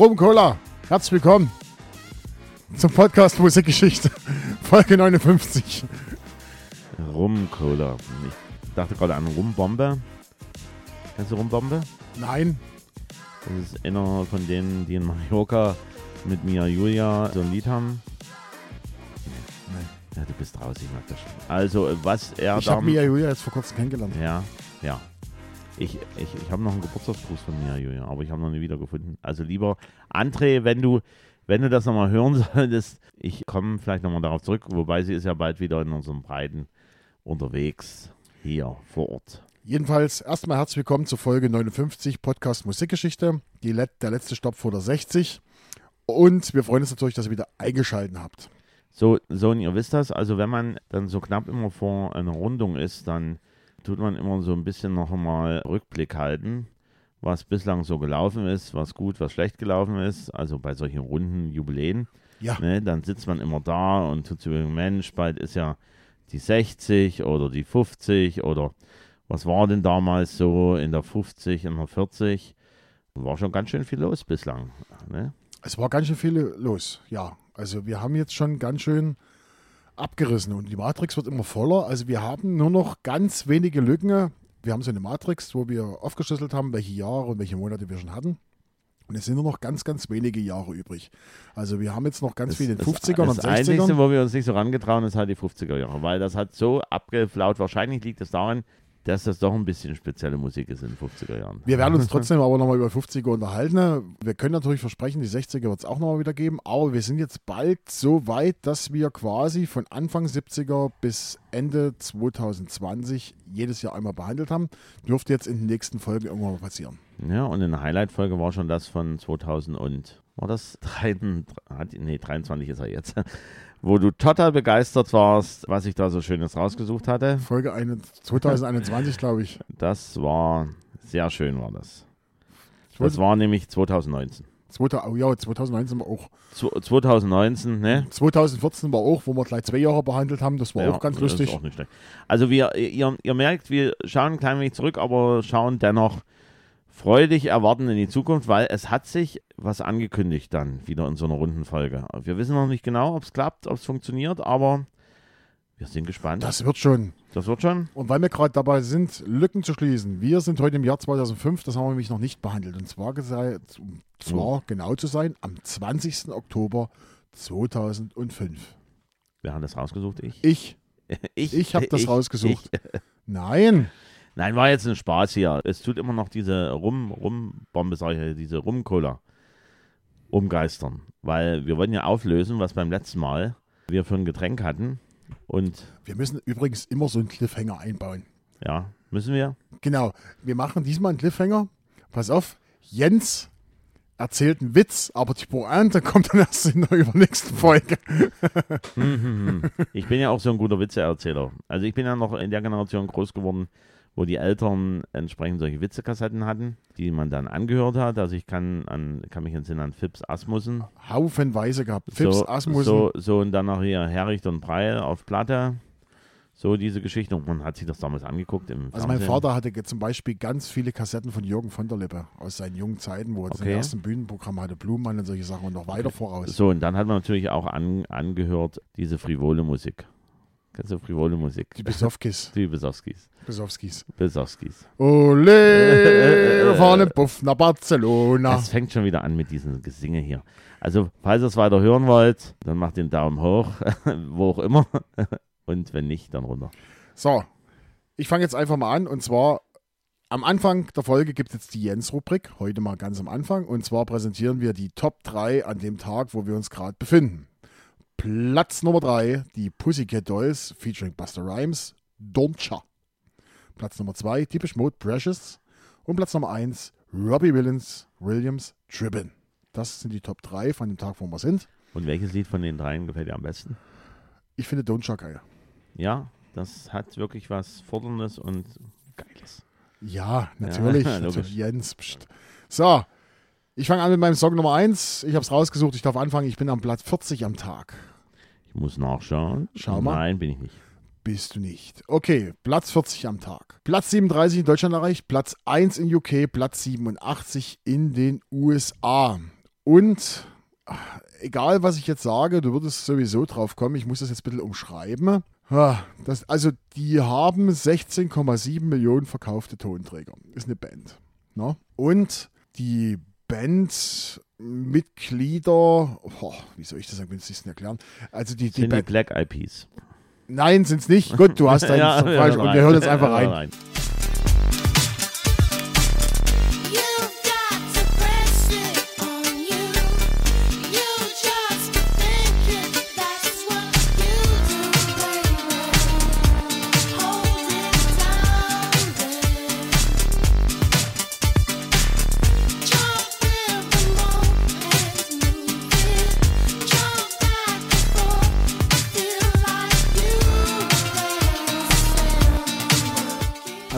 Rum Cola, herzlich willkommen zum Podcast Musikgeschichte, Folge 59. Rum Cola. Ich dachte gerade an Rumbombe. Kennst du Rumbombe? Nein, Das ist einer von denen, die in Mallorca mit Mia Julia so ein Lied haben. Ja, du bist raus, ich mag das schon. Also, was er ich habe Mia Julia jetzt vor kurzem kennengelernt. Ja, ja. Ich, ich, ich habe noch einen Geburtstagsgruß von Mia Julia, aber ich habe noch nie wiedergefunden. Also lieber André, wenn du, wenn du das nochmal hören solltest, ich komme vielleicht nochmal darauf zurück, wobei sie ist ja bald wieder in unseren Breiten unterwegs hier vor Ort. Jedenfalls erstmal herzlich willkommen zur Folge 59 Podcast Musikgeschichte, die Let der letzte Stopp vor der 60. Und wir freuen uns natürlich, dass ihr wieder eingeschaltet habt. So, so, und ihr wisst das, also wenn man dann so knapp immer vor einer Rundung ist, dann tut man immer so ein bisschen noch einmal Rückblick halten, was bislang so gelaufen ist, was gut, was schlecht gelaufen ist, also bei solchen runden Jubiläen. Ja, Ne, dann sitzt man immer da und tut sich Mensch, bald ist ja die 60 oder die 50 oder was war denn damals so in der 50, in der 40? War schon ganz schön viel los bislang. Ne? es war ganz schön viel los. Ja, also wir haben jetzt schon ganz schön abgerissen und die Matrix wird immer voller. Also wir haben nur noch ganz wenige Lücken. Wir haben so eine Matrix, wo wir aufgeschlüsselt haben, welche Jahre und welche Monate wir schon hatten. Und es sind nur noch ganz, ganz wenige Jahre übrig. Also wir haben jetzt noch ganz viel in den 50ern das und Einzige, 60ern. wo wir uns nicht so rangetrauen, ist halt die 50er Jahre, weil das hat so abgeflaut. Wahrscheinlich liegt es daran, dass das doch ein bisschen spezielle Musik ist in den 50er Jahren. Wir werden uns trotzdem aber nochmal über 50er unterhalten. Wir können natürlich versprechen, die 60er wird es auch nochmal wieder geben, aber wir sind jetzt bald so weit, dass wir quasi von Anfang 70er bis Ende 2020 jedes Jahr einmal behandelt haben. Dürfte jetzt in den nächsten Folgen irgendwann mal passieren. Ja, und in der Highlight-Folge war schon das von 2000 und, war das 3, nee, 23 ist er jetzt, wo du total begeistert warst, was ich da so Schönes rausgesucht hatte. Folge eine- 2021, glaube ich. Das war, sehr schön war das. Das war nämlich 2019. 2000, oh ja, 2019 war auch. Zwo- 2019, ne? 2014 war auch, wo wir gleich zwei Jahre behandelt haben. Das war Ja, auch ganz lustig. Auch. Also wir, ihr, ihr merkt, wir schauen ein klein wenig zurück, aber schauen dennoch freudig erwarten in die Zukunft, weil es hat sich was angekündigt dann wieder in so einer runden Folge. Wir wissen noch nicht genau, ob es klappt, ob es funktioniert, aber wir sind gespannt. Das, Das wird schon. wird schon. Und weil wir gerade dabei sind, Lücken zu schließen. Wir sind heute im Jahr 2005, das haben wir nämlich noch nicht behandelt. Und zwar, um zwar genau zu sein, am 20. Oktober 2005. Wir haben das rausgesucht, ich. Ich, Ich, ich habe das ich- rausgesucht. ich. Nein, Nein, war jetzt ein Spaß hier. Es tut immer noch diese Rum, Rumbombe, sag ich, diese Rumcola umgeistern. Weil wir wollen ja auflösen, was beim letzten Mal wir für ein Getränk hatten. Und wir müssen übrigens immer so einen Cliffhanger einbauen. ja, müssen wir? Genau, wir machen diesmal einen Cliffhanger. Pass auf, Jens erzählt einen Witz, aber die Pointe kommt dann erst in der übernächsten Folge. Ich bin ja auch so ein guter Witzeerzähler. Also ich bin ja noch in der Generation groß geworden, wo die Eltern entsprechend solche Witzekassetten hatten, die man dann angehört hat. Also ich kann, an, kann mich entsinnen an Fips Asmussen. Haufenweise gehabt. Fips, so, Asmussen. So, so und dann noch hier Herricht und Breil auf Platte. So diese Geschichte. Und man hat sich das damals angeguckt im Also mein Fernsehen. Vater hatte zum Beispiel ganz viele Kassetten von Jürgen von der Lippe aus seinen jungen Zeiten, wo er Okay. sein ersten Bühnenprogramm hatte, Blumenmann und solche Sachen und noch weiter voraus. So, und dann hat man natürlich auch an, angehört diese frivole Musik. Du frivole Musik? Die Besowskis. Die Besowskis. Besowskis. Besowskis. Ole, wir fahren im Puff nach Barcelona. Es fängt schon wieder an mit diesem Gesinge hier. Also, falls ihr es weiter hören wollt, dann macht den Daumen hoch, wo auch immer. Und wenn nicht, dann runter. So, ich fange jetzt einfach mal an und zwar am Anfang der Folge gibt es jetzt die Jens-Rubrik, heute mal ganz am Anfang. Und zwar präsentieren wir die Top 3 an dem Tag, wo wir uns gerade befinden. Platz Nummer 3, die Pussycat Dolls featuring Buster Rhymes, Doncha. Platz Nummer 2, Typisch Mode Precious. Und Platz Nummer 1, Robbie Williams, Williams Tribbin. Das sind die Top 3 von dem Tag, wo wir sind. Und welches Lied von den dreien gefällt dir am besten? Ich finde Doncha geil. Ja, das hat wirklich was Forderndes und Geiles. Ja, natürlich. Ja, natürlich Jens. Pst. So, ich fange an mit meinem Song Nummer 1. Ich habe es rausgesucht, ich darf anfangen. Ich bin am Platz 40 am Tag. Ich muss nachschauen. Schau mal. Nein, bin ich nicht. Bist du nicht. Okay, Platz 40 am Tag. Platz 37 in Deutschland erreicht, Platz 1 in UK, Platz 87 in den USA. Und ach, egal, was ich jetzt sage, du würdest sowieso drauf kommen. Ich muss das jetzt ein bisschen umschreiben. Ah, Das, also, die haben 16,7 Millionen verkaufte Tonträger. Ist eine Band. Ne? Und die Bandmitglieder, oh, wie soll ich das am günstigsten erklären? Also die, die Sind die Band, Black Eyed Peas. nein, sind es nicht. Gut, du hast deinen Ja, falsch. ja, Und wir hören jetzt einfach rein.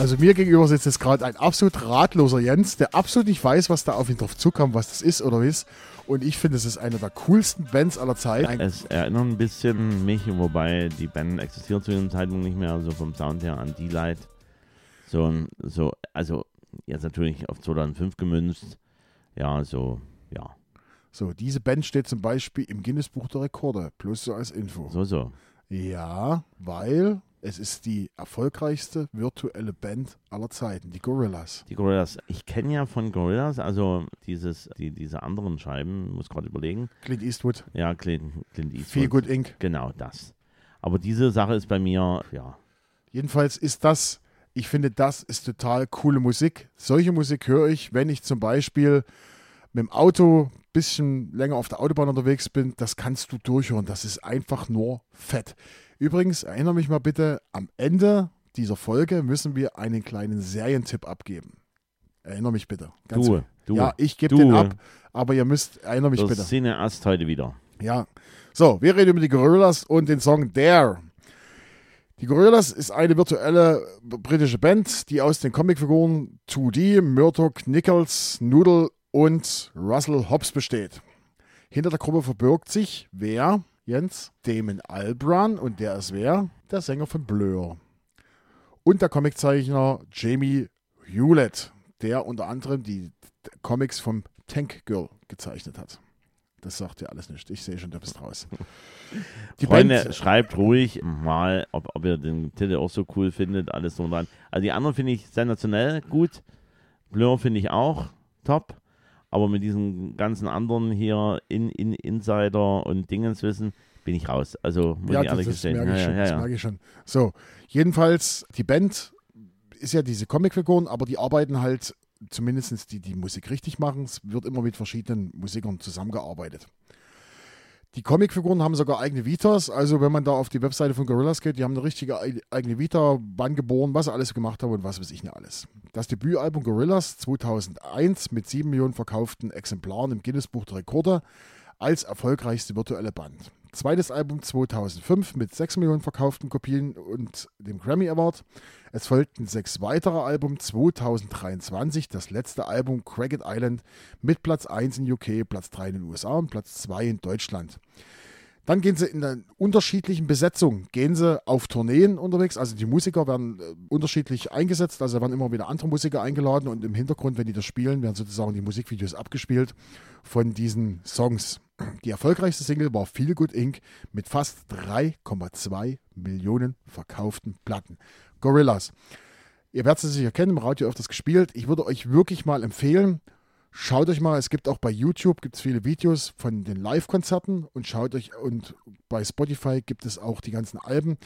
Also mir gegenüber sitzt jetzt gerade ein absolut ratloser Jens, der absolut nicht weiß, was da auf ihn drauf zukommt, was das ist oder ist. Und ich finde, es ist eine der coolsten Bands aller Zeiten. Es erinnert ein bisschen mich, wobei die Band existiert zu dem Zeitpunkt nicht mehr, also vom Sound her an D-Light. So, so, also jetzt natürlich auf 2005 gemünzt. Ja, so, ja, So, diese Band steht zum Beispiel im Guinness-Buch der Rekorde, plus so als Info. so, so. Ja, weil es ist die erfolgreichste virtuelle Band aller Zeiten, die Gorillas. Die Gorillas, ich kenne ja von Gorillas, also dieses, die, diese anderen Scheiben, muss gerade überlegen. Clint Eastwood, Ja, Clint, Clint Eastwood. Feel Good Inc. Genau das. Aber diese Sache ist bei mir, ja, Jedenfalls ist das, ich finde, das ist total coole Musik. Solche Musik höre ich, wenn ich zum Beispiel mit dem Auto ein bisschen länger auf der Autobahn unterwegs bin. Das kannst du durchhören. Das ist einfach nur fett. Übrigens, erinnere mich mal bitte, am Ende dieser Folge müssen wir einen kleinen Serientipp abgeben. Erinnere mich bitte. Ganz du, du, ja, ich gebe den ab, aber ihr müsst, erinnere mich das bitte. Cineast heute wieder. Ja. So, wir reden über die Gorillas und den Song Dare. Die Gorillas ist eine virtuelle britische Band, die aus den Comicfiguren 2D, Murdoch, Nichols, Noodle und Russell Hobbs besteht. Hinter der Gruppe verbirgt sich wer? Jens? Damon Albarn und der ist wer? Der Sänger von Blur. Und der Comiczeichner Jamie Hewlett, der unter anderem die Comics vom Tank Girl gezeichnet hat. Das sagt ja alles nicht. Ich sehe schon, du bist raus. Die Freunde, Band, schreibt ruhig mal, ob, ob ihr den Titel auch so cool findet, alles so dran. Also die anderen finde ich sensationell gut. Blur finde ich auch top. Aber mit diesen ganzen anderen hier in, in Insider und Dingenswissen bin ich raus. Also muss ja, ich das, ehrlich das gestehen. merke ich Ja, schon. ja, Das ja, ja. merke ich schon. So, jedenfalls, die Band ist ja diese Comicfiguren, aber die arbeiten halt zumindest die, die Musik richtig machen. Es wird immer mit verschiedenen Musikern zusammengearbeitet. Die Comicfiguren haben sogar eigene Vitas. Also, wenn man da auf die Webseite von Gorillas geht, die haben eine richtige eig- eigene Vita, wann geboren, was sie alles gemacht haben und was weiß ich nicht alles. Das Debütalbum Gorillas 2001 mit 7 Millionen verkauften Exemplaren im Guinness-Buch der Rekorde als erfolgreichste virtuelle Band. Zweites Album 2005 mit 6 Millionen verkauften Kopien und dem Grammy Award. Es folgten sechs weitere Alben 2023, das letzte Album Cracked Island mit Platz 1 in UK, Platz 3 in den USA und Platz 2 in Deutschland. Dann gehen sie in unterschiedlichen Besetzung, gehen sie auf Tourneen unterwegs, also die Musiker werden äh, unterschiedlich eingesetzt, also werden immer wieder andere Musiker eingeladen und im Hintergrund, wenn die das spielen, werden sozusagen die Musikvideos abgespielt von diesen Songs. Die erfolgreichste Single war Feel Good Inc. mit fast 3,2 Millionen verkauften Platten. Gorillas. Ihr werdet sie sicher kennen, im Radio öfters gespielt. Ich würde euch wirklich mal empfehlen, schaut euch mal, es gibt auch bei YouTube gibt's viele Videos von den Live-Konzerten und schaut euch, und bei Spotify gibt es auch die ganzen Alben.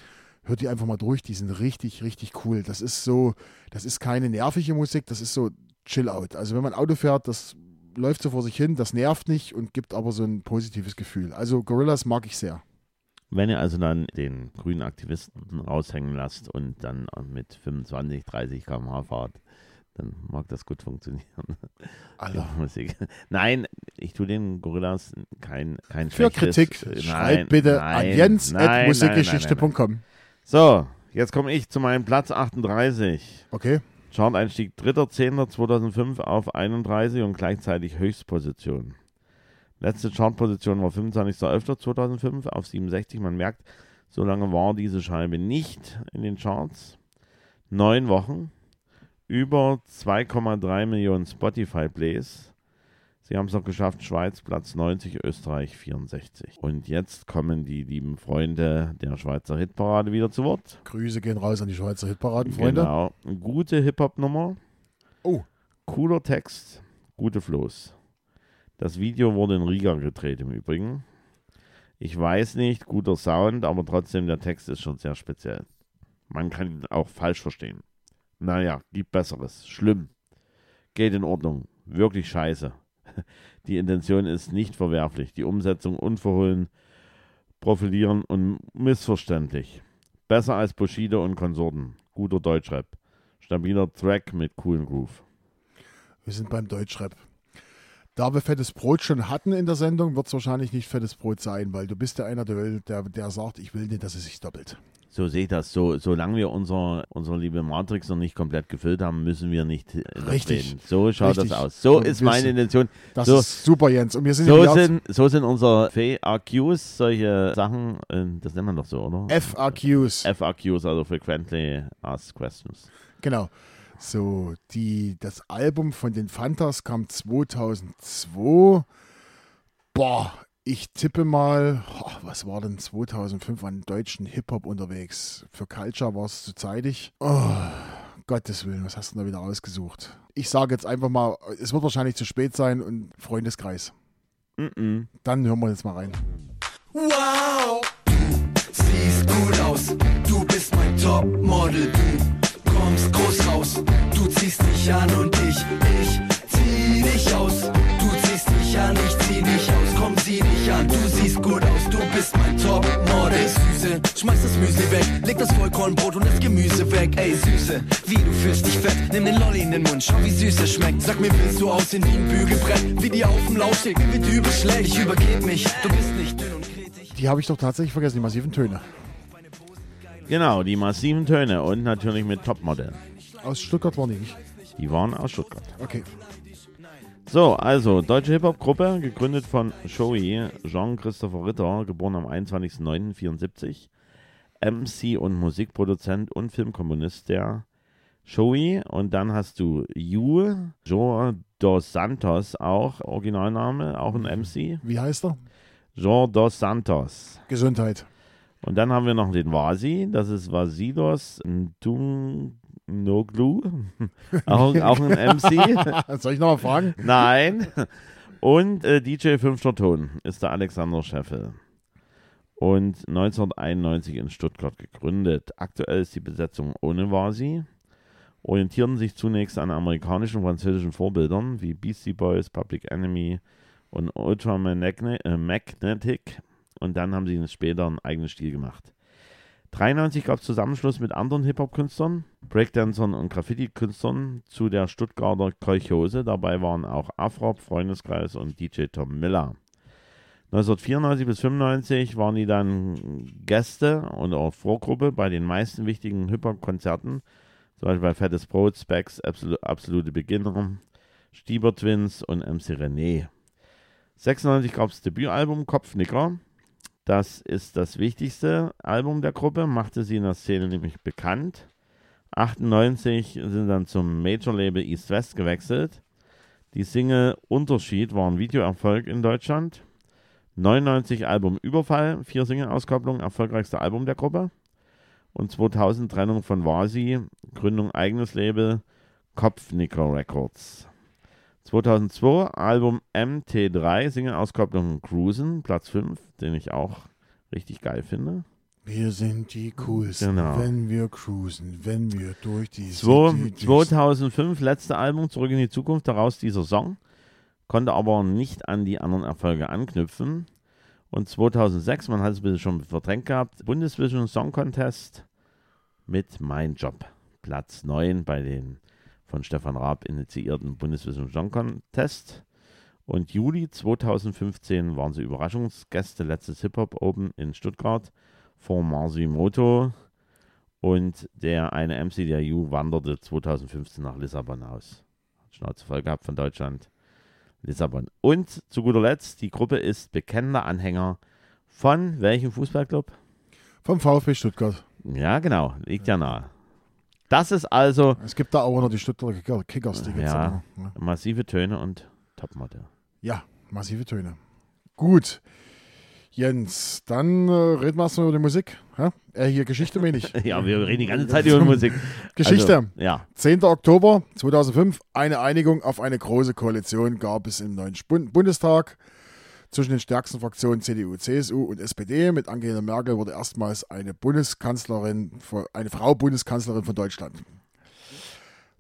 Hört die einfach mal durch, die sind richtig, richtig cool. Das ist so, das ist keine nervige Musik, das ist so Chill-Out. Also wenn man Auto fährt, das läuft so vor sich hin, das nervt nicht und gibt aber so ein positives Gefühl. Also Gorillas mag ich sehr. Wenn ihr also dann den grünen Aktivisten raushängen lasst und dann mit 25, 30 km/h fahrt, dann mag das gut funktionieren. Alter. Musik. Nein, ich tue den Gorillas kein, kein Für Kritik Nein, schreibt bitte nein, an jens nein, nein, at nein, musikgeschichte.com. So, jetzt komme ich zu meinem Platz 38. Okay. Chart-Einstieg 3.10.2005 auf 31 und gleichzeitig Höchstposition. Letzte Chartposition war 25.11.2005 auf 67. Man merkt, so lange war diese Scheibe nicht in den Charts. Neun Wochen, über 2,3 Millionen Spotify-Plays, Sie haben es noch geschafft, Schweiz Platz 90, Österreich 64. Und jetzt kommen die lieben Freunde der Schweizer Hitparade wieder zu Wort. Grüße gehen raus an die Schweizer Hitparadenfreunde. Genau. Gute Hip-Hop-Nummer. Oh. Cooler Text, gute Flows. Das Video wurde in Riga gedreht im Übrigen. Ich weiß nicht, guter Sound, aber trotzdem der Text ist schon sehr speziell. Man kann ihn auch falsch verstehen. Naja, gibt Besseres. Schlimm. Geht in Ordnung. Wirklich scheiße. Die Intention ist nicht verwerflich. Die Umsetzung unverhohlen, profilieren und missverständlich. Besser als Bushido und Konsorten. Guter Deutschrap. Stabiler Track mit coolen Groove. Wir sind beim Deutschrap. Da wir fettes Brot schon hatten in der Sendung, wird es wahrscheinlich nicht fettes Brot sein, weil du bist ja einer, der, der, der sagt, ich will nicht, dass es sich doppelt. So sehe ich das. So, solange wir unser, unsere liebe Matrix noch nicht komplett gefüllt haben, müssen wir nicht äh, Richtig. reden. So schaut Richtig. das aus. So Und ist meine Intention. Das So. ist super, Jens. Und wir sind So sind, so sind unsere FAQs, solche Sachen, äh, das nennt man doch so, oder? FAQs. FAQs, also Frequently Asked Questions. Genau. So, die, das Album von den Fantas kam 2002. Boah, ich tippe mal, oh, was war denn 2005 an deutschen Hip-Hop unterwegs? Für Culture war es zu zeitig. Oh, Gottes Willen, was hast du denn da wieder ausgesucht? Ich sage jetzt einfach mal, es wird wahrscheinlich zu spät sein und Freundeskreis. Mm Dann hören wir jetzt mal rein. Wow, siehst gut aus, du bist mein Topmodel, du kommst groß raus, du ziehst mich an und ich, ich zieh dich aus, du ziehst mich an, ich zieh dich aus, komm zieh dich an, du siehst gut aus, du bist mein Topmodel. Ey Süße, schmeiß das Müsli weg, leg das Vollkornbrot und das Gemüse weg, ey Süße, wie du fühlst dich fett, nimm den Lolli in den Mund, schau wie süß es schmeckt, sag mir willst du aussehen wie ein Bügelbrett, wie die auf dem Laufsteg, mir wird übel schlecht, ich übergeb mich, du bist nicht dünn und kretig. Die habe ich doch tatsächlich vergessen, die massiven Töne. Genau, die massiven Töne und natürlich mit Topmodel. Aus Stuttgart waren die nicht. Die waren aus Stuttgart. Okay. So, also, deutsche Hip-Hop-Gruppe, gegründet von Joey, Jean-Christopher Ritter, geboren am 21.09.74, MC und Musikproduzent und Filmkomponist der Joey. Und dann hast du Yu, Joe dos Santos, auch Originalname, auch ein MC. Wie heißt er? Jean dos Santos. Gesundheit. Und dann haben wir noch den Vasi, das ist Vasilos Noglu, auch, auch ein MC. Soll ich nochmal fragen? Nein. Und äh, DJ Fünfter Ton ist der Alexander Scheffel. Und 1991 in Stuttgart gegründet. Aktuell ist die Besetzung ohne Vasi. Orientieren sich zunächst an amerikanischen und französischen Vorbildern wie Beastie Boys, Public Enemy und Ultra äh, Magnetic. Und dann haben sie später einen eigenen Stil gemacht. 93 gab es Zusammenschluss mit anderen Hip-Hop-Künstlern, Breakdancern und Graffiti-Künstlern zu der Stuttgarter Kolchose. Dabei waren auch Afrop, Freundeskreis und DJ Tom Miller. 1994 bis 95 waren die dann Gäste und auch Vorgruppe bei den meisten wichtigen Hip-Hop-Konzerten, zum Beispiel bei Fettes Brot, Specs, Absol Absolute Beginner, Stieber Twins und MC René. 96 gab es Debütalbum Kopfnicker. Das ist das wichtigste Album der Gruppe, machte sie in der Szene nämlich bekannt. 98 sind dann zum Major-Label East West gewechselt. Die Single Unterschied war ein Videoerfolg in Deutschland. 99 Album Überfall, vier Single-Auskopplungen, erfolgreichste Album der Gruppe. Und 2000 Trennung von Vasi, Gründung eigenes Label, Kopfnicker Records. 2002 Album MT3, Single-Auskopplung Cruisen, Platz 5, den ich auch richtig geil finde. Wir sind die coolsten, Genau. wenn wir cruisen, wenn wir durch die Zwei- City düsen. 2005 letzte Album Zurück in die Zukunft, daraus dieser Song, konnte aber nicht an die anderen Erfolge anknüpfen. Und 2006, man hat es ein bisschen schon verdrängt gehabt, Bundesvision Song Contest mit Mein Job. Platz 9 bei den von Stefan Raab initiierten Bundesvision Song Contest. Und Juli 2015 waren sie Überraschungsgäste letztes Hip-Hop Open in Stuttgart vor Marsimoto. Und der eine MC der U wanderte 2015 nach Lissabon aus. Hat Schnauze voll gehabt von Deutschland. Lissabon. Und zu guter Letzt, die Gruppe ist bekennender Anhänger von welchem Fußballclub? Vom VfB Stuttgart. Ja, genau, liegt ja nahe. Das ist also Es gibt da auch noch die Stuttgarter Kicker- Kickers. Die Ja. noch, ne? massive Töne und Topmodel. Ja, massive Töne. Gut. Jens, dann äh, reden wir erstmal über die Musik. Hä? Äh, hier Geschichte meine ich. Ja, wir reden die ganze Zeit über Musik. Geschichte. Also, ja, 10. Oktober 2005, eine Einigung auf eine große Koalition gab es im neuen Bund Bundestag zwischen den stärksten Fraktionen CDU, CSU und SPD. Mit Angela Merkel wurde erstmals eine Bundeskanzlerin, eine Frau Bundeskanzlerin von Deutschland.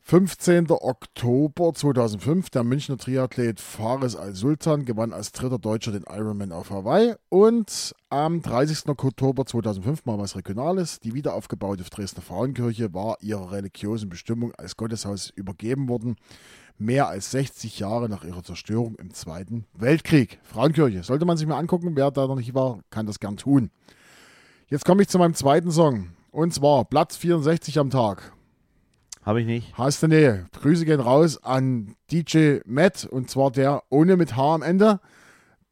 15. Oktober 2005, der Münchner Triathlet Fares Al-Sultan gewann als dritter Deutscher den Ironman auf Hawaii. Und am 30. Oktober 2005, mal was Regionales, die wiederaufgebaute Dresdner Frauenkirche war ihrer religiösen Bestimmung als Gotteshaus übergeben worden. Mehr als 60 Jahre nach ihrer Zerstörung im Zweiten Weltkrieg. Frauenkirche, sollte man sich mal angucken. Wer da noch nicht war, kann das gern tun. Jetzt komme ich zu meinem zweiten Song. Und zwar Platz 64 am Tag. habe ich nicht. Hast du Nähe. Grüße gehen raus an DJ Matt und zwar der ohne mit H am Ende.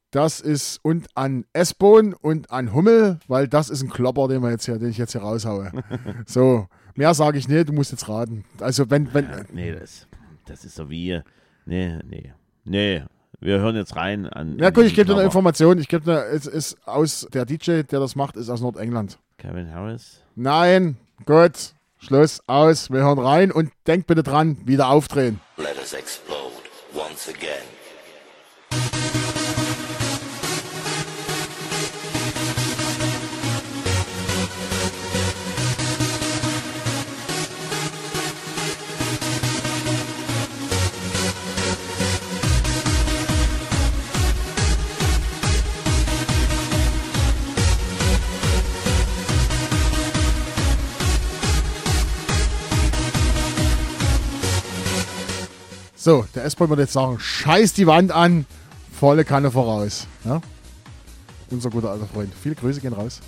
Das ist und an S-Bone und an Hummel, weil das ist ein Klopper, den, wir jetzt hier, den ich jetzt hier raushaue. so, mehr sage ich nicht, du musst jetzt raten. Also wenn, wenn, nee, das, das ist so wie. Nee, nee. Nee. Wir hören jetzt rein an. ja gut, ich gebe dir eine Information. Ich gebe dir, es ist aus, der DJ, der das macht, ist aus Nordengland. Kevin Harris. Nein, gut, Schluss, aus, wir hören rein und denkt bitte dran, wieder aufdrehen. Let us explode once again. So, der S-Bahn würde jetzt sagen, scheiß die Wand an, volle Kanne voraus. Ja? Unser guter alter Freund. Viele Grüße gehen raus.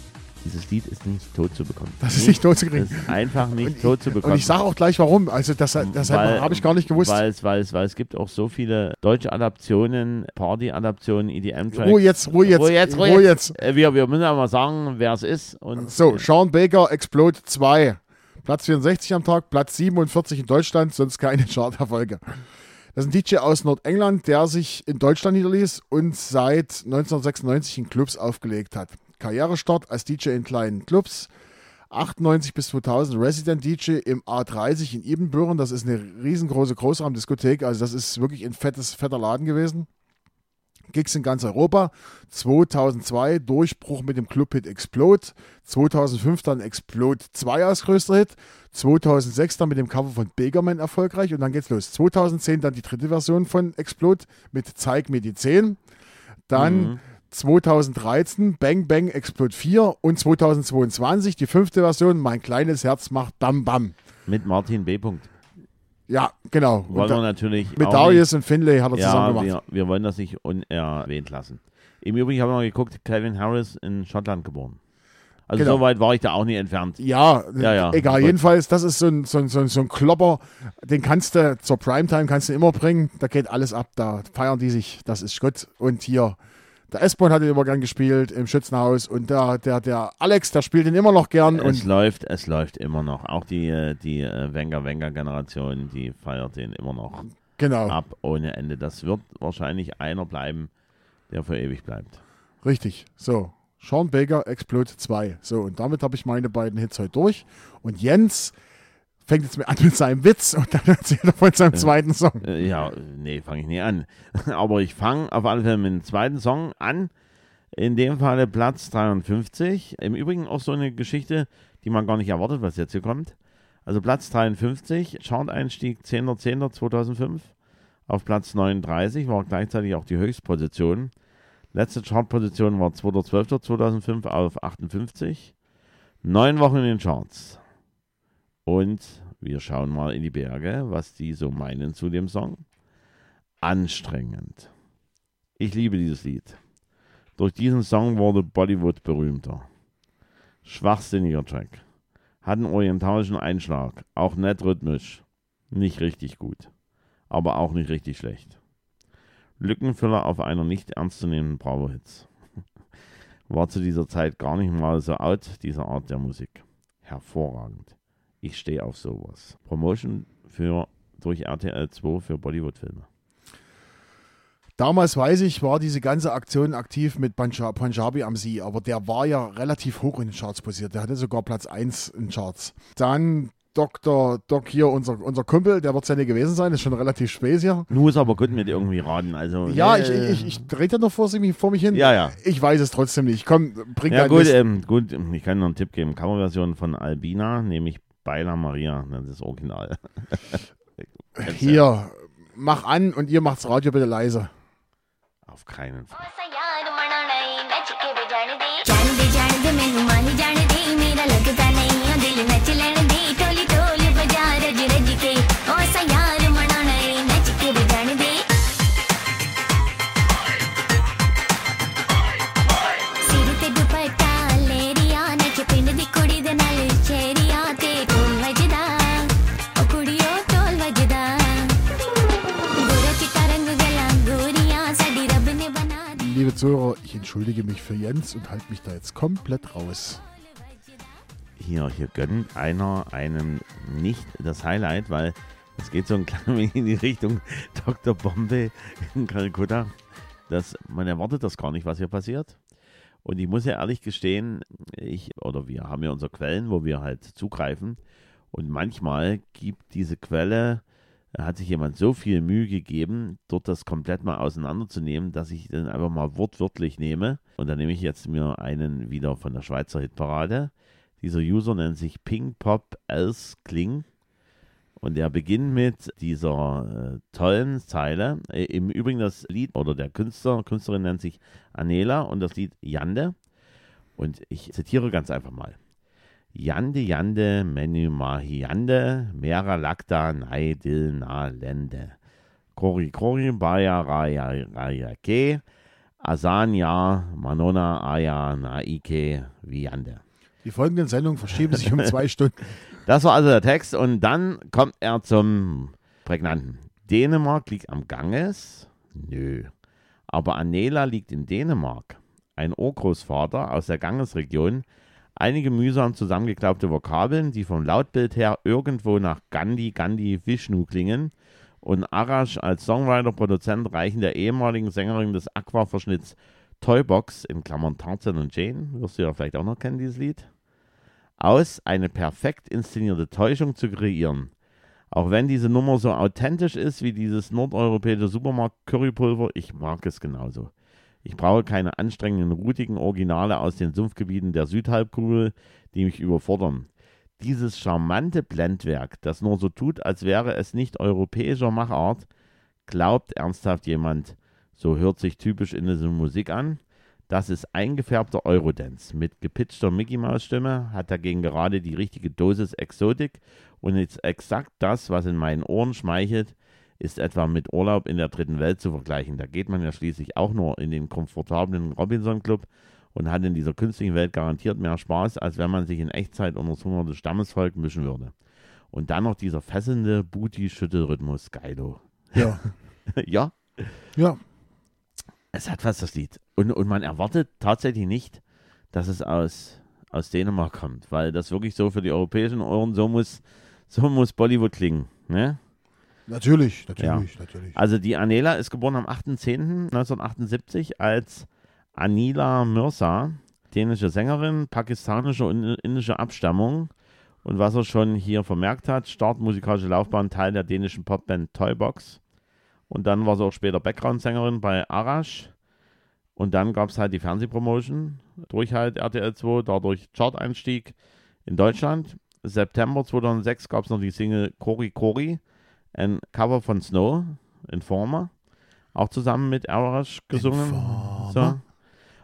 Dieses Lied ist nicht tot zu bekommen. Das ist nicht tot zu kriegen. Das ist einfach nicht Und tot zu bekommen. und ich sage auch gleich warum. Also das, das habe ich gar nicht gewusst. Weil es, weil, es, weil es gibt auch so viele deutsche Adaptionen, Party-Adaptionen, EDM-Tracks. Ruhe jetzt, Ruhe jetzt, Ruhe jetzt, Ruhe Ruhe jetzt. jetzt. Äh, Wir, wir müssen aber sagen, wer es ist. Und So, Sean Baker, Explode 2. Platz 64 am Tag, Platz 47 in Deutschland, sonst keine Charterfolge. Das ist ein DJ aus Nordengland, der sich in Deutschland niederließ und seit 1996 in Clubs aufgelegt hat. Karrierestart als DJ in kleinen Clubs. 98 bis 2000 Resident DJ im A30 in Ibbenbüren. Das ist eine riesengroße Großraumdiskothek. Also das ist wirklich ein fettes, fetter Laden gewesen. Gigs in ganz Europa. 2002 Durchbruch mit dem Clubhit Explode. 2005 dann Explode 2 als größter Hit. 2006 dann mit dem Cover von Begerman erfolgreich und dann geht's los. 2010 dann die dritte Version von Explode mit Zeig mir die 10. Dann 2013 Bang Bang Explode 4 und 2022 die fünfte Version Mein kleines Herz macht Bam Bam. mit Martin B. Punkt. Ja, genau. Wollen wir natürlich mit Darius und Finlay hat er nicht, zusammen ja, gemacht. wir, wir wollen das nicht unerwähnt lassen. Im Übrigen habe ich noch geguckt, Calvin Harris in Schottland geboren. Also Genau. so weit war ich da auch nie entfernt. Ja, Ja, ja. egal. Gut. Jedenfalls, das ist so ein, so, ein, so, ein, so ein Klopper, den kannst du zur Primetime kannst du immer bringen. Da geht alles ab, da feiern die sich, das ist gut. Und hier, der S-Bahn hat ihn immer gern gespielt im Schützenhaus und der, der, der Alex, der spielt ihn immer noch gern. Es läuft, es läuft immer noch. Auch die, äh, die äh, Wenger-Wenger-Generation, die feiert den immer noch genau, ab ohne Ende. Das wird wahrscheinlich einer bleiben, der für ewig bleibt. richtig. So, Sean Baker, Explode 2. So, und damit habe ich meine beiden Hits heute durch. Und Jens fängt jetzt an mit seinem Witz und dann erzählt er von seinem zweiten Song. Äh, ja, nee, fange ich nie an. Aber ich fange auf alle Fälle mit dem zweiten Song an. In dem Falle Platz 53. Im Übrigen auch so eine Geschichte, die man gar nicht erwartet, was jetzt hier kommt. Also Platz 53, Chart-Einstieg 10.10.2005. Auf Platz 39 war gleichzeitig auch die Höchstposition. Letzte Chartposition war 2.12.2005 auf 58. Neun Wochen in den Charts. Und wir schauen mal in die Berge, was die so meinen zu dem Song. Anstrengend. Ich liebe dieses Lied. Durch diesen Song wurde Bollywood berühmter. Schwachsinniger Track. Hat einen orientalischen Einschlag, auch nett rhythmisch. Nicht richtig gut, aber auch nicht richtig schlecht. Lückenfüller auf einer nicht ernstzunehmenden Bravo-Hits. War zu dieser Zeit gar nicht mal so out, diese Art der Musik. Hervorragend. Ich stehe auf sowas. Promotion für durch RTL 2 für Bollywood-Filme. Damals weiß ich, war diese ganze Aktion aktiv mit Punja- Punjabi am See, aber der war ja relativ hoch in den Charts posiert. Der hatte sogar Platz 1 in Charts. Dann Dr. Doc hier, unser, unser Kumpel, der wird es ja nicht gewesen sein, ist schon relativ spät hier. Nu ist aber gut mit irgendwie raten. Also, Ja, äh, ich, ich, ich rede ja noch vor, sie- vor mich hin. Ja, ja. Ich weiß es trotzdem nicht. Komm, bring Ja, dein gut, ähm, gut, ich kann noch einen Tipp geben. Coverversion von Albina, nämlich Baila Maria, das ist das Original. Hier, mach an und ihr macht's Radio bitte leise. Auf keinen Fall. Zuhörer, ich entschuldige mich für Jens und halte mich da jetzt komplett raus. Hier, hier gönnt einer einem nicht das Highlight, weil es geht so ein klein wenig in die Richtung Dr. Bombay in Kalkutta. dass man erwartet das gar nicht, was hier passiert. Und ich muss ja ehrlich gestehen, ich oder wir haben ja unsere Quellen, wo wir halt zugreifen. Und manchmal gibt diese Quelle, hat sich jemand so viel Mühe gegeben, dort das komplett mal auseinanderzunehmen, dass ich den einfach mal wortwörtlich nehme. Und dann nehme ich jetzt mir einen wieder von der Schweizer Hitparade. Dieser User nennt sich Ping Pop Els Kling. Und der beginnt mit dieser äh, tollen Zeile. Äh, Im Übrigen das Lied oder der Künstler, Künstlerin nennt sich Anela und das Lied Jande. Und ich zitiere ganz einfach mal. Jande, Jande, Menü Mahi Jande, Mera Lakta, Nai Dil Na Lende. Kori Kori, Baya Raya Raya Ke, Asanya, Manona Aya Naike Viande. Die folgenden Sendungen verschieben sich um zwei Stunden. Das war also der Text und dann kommt er zum Prägnanten. Dänemark liegt am Ganges? Nö. Aber Anela liegt in Dänemark. Ein Urgroßvater aus der Gangesregion. Einige mühsam zusammengeklaubte Vokabeln, die vom Lautbild her irgendwo nach Gandhi, Gandhi, Vishnu klingen. Und Arash als Songwriter, Produzent reichen der ehemaligen Sängerin des Aqua-Verschnitts Toybox, in Klammern Tarzan und Jane, wirst du ja vielleicht auch noch kennen, dieses Lied aus, eine perfekt inszenierte Täuschung zu kreieren. Auch wenn diese Nummer so authentisch ist wie dieses nordeuropäische Supermarkt-Currypulver, ich mag es genauso. Ich brauche keine anstrengenden, rutigen Originale aus den Sumpfgebieten der Südhalbkugel, die mich überfordern. Dieses charmante Blendwerk, das nur so tut, als wäre es nicht europäischer Machart, glaubt ernsthaft jemand, so hört sich typisch indische Musik an, das ist eingefärbter Eurodance. Mit gepitchter Mickey-Maus-Stimme, hat dagegen gerade die richtige Dosis Exotik und ist exakt das, was in meinen Ohren schmeichelt, ist etwa mit Urlaub in der dritten Welt zu vergleichen. Da geht man ja schließlich auch nur in den komfortablen Robinson-Club und hat in dieser künstlichen Welt garantiert mehr Spaß, als wenn man sich in Echtzeit unter das hungernde Stammesvolk mischen würde. Und dann noch dieser fesselnde Booty-Schüttelrhythmus, Geilo. Ja. ja, ja. es hat was, das Lied. Und, und man erwartet tatsächlich nicht, dass es aus, aus Dänemark kommt, weil das wirklich so für die europäischen Ohren so muss, so muss Bollywood klingen. Ne? Natürlich, natürlich, natürlich. Also die Anela ist geboren am 8.10.1978 als Anila Mirza, dänische Sängerin, pakistanische und indische Abstammung. Und was er schon hier vermerkt hat, Start musikalische Laufbahn, Teil der dänischen Popband Toybox. Und dann war sie auch später Background-Sängerin bei Arash. Und dann gab es halt die Fernsehpromotion durch halt RTL 2, dadurch Chart-Einstieg in Deutschland. September 2006 gab es noch die Single Kori Kori, ein Cover von Snow, Informer, auch zusammen mit Arash gesungen. So.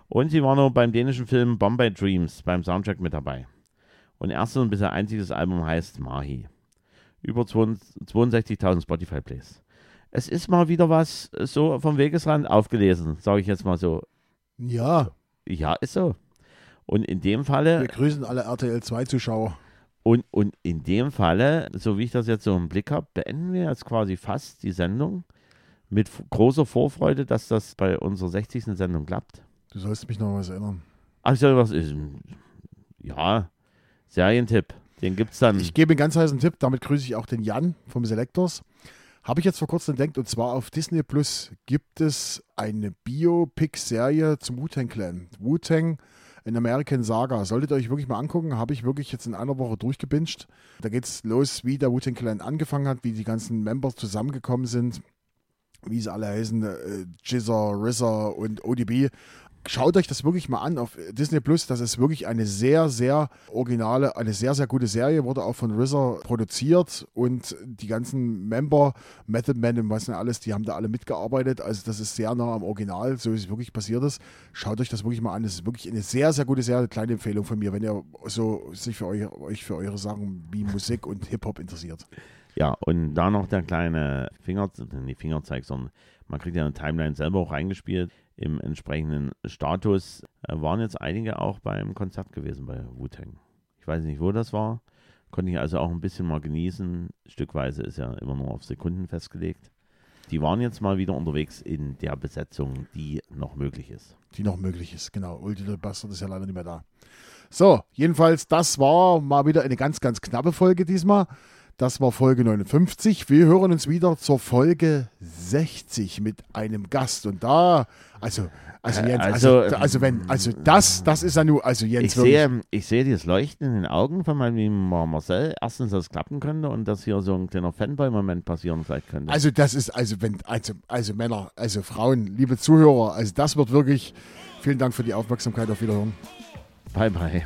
Und sie war noch beim dänischen Film Bombay Dreams beim Soundtrack mit dabei. Und erstes und bisher einziges Album heißt Mahi. Über 62.000 Spotify-Plays. Es ist mal wieder was so vom Wegesrand aufgelesen, sage ich jetzt mal so. Ja, Ja, ist so. Und in dem wir Falle, grüßen alle RTL 2 Zuschauer. Und, und in dem Falle, so wie ich das jetzt so im Blick habe, beenden wir jetzt quasi fast die Sendung mit großer Vorfreude, dass das bei unserer 60. Sendung klappt. Du sollst mich noch was erinnern. Ach, ich soll was ist. Ja, Serientipp. Den gibt's dann. Ich gebe einen ganz heißen Tipp, damit grüße ich auch den Jan vom Selectors. Habe ich jetzt vor kurzem entdeckt und zwar auf Disney Plus gibt es eine Biopic-Serie zum Wu-Tang Clan. Wu-Tang in American Saga. Solltet ihr euch wirklich mal angucken, habe ich wirklich jetzt in einer Woche durchgebinged. Da geht es los, wie der Wu-Tang Clan angefangen hat, wie die ganzen Members zusammengekommen sind, wie sie alle heißen, äh, Jizzer, RZA und ODB. Schaut euch das wirklich mal an auf Disney Plus. Das ist wirklich eine sehr, sehr originale, eine sehr, sehr gute Serie. Wurde auch von RZA produziert und die ganzen Member, Method Man und was nicht alles, die haben da alle mitgearbeitet. Also das ist sehr nah am Original, so wie es wirklich passiert ist. Schaut euch das wirklich mal an. Das ist wirklich eine sehr, sehr gute Serie. Kleine Empfehlung von mir, wenn ihr so sich für euch, euch für eure Sachen wie Musik und Hip-Hop interessiert. Ja, und da noch der kleine Finger, nicht Fingerzeig, sondern man kriegt ja eine Timeline selber auch reingespielt. Im entsprechenden Status äh, waren jetzt einige auch beim Konzert gewesen bei Wu-Tang. Ich weiß nicht, wo das war. Konnte ich also auch ein bisschen mal genießen. Stückweise ist ja immer nur auf Sekunden festgelegt. Die waren jetzt mal wieder unterwegs in der Besetzung, die noch möglich ist. die noch möglich ist. Genau, Old Little Bastard ist ja leider nicht mehr da. So, jedenfalls, das war mal wieder eine ganz, ganz knappe Folge diesmal. Das war Folge 59. Wir hören uns wieder zur Folge 60 mit einem Gast. Und da, also, also Äh, Jens, also, also, also, wenn, also das, das ist ja nur, also Jens, Ich wirklich, sehe, ich sehe das Leuchten in den Augen von meinem Marcel. Erstens, dass es klappen könnte und dass hier so ein kleiner Fanboy-Moment passieren vielleicht könnte. also das ist, also wenn, also, also Männer, also Frauen, liebe Zuhörer, also das wird wirklich, vielen Dank für die Aufmerksamkeit, auf Wiederhören. bye, bye.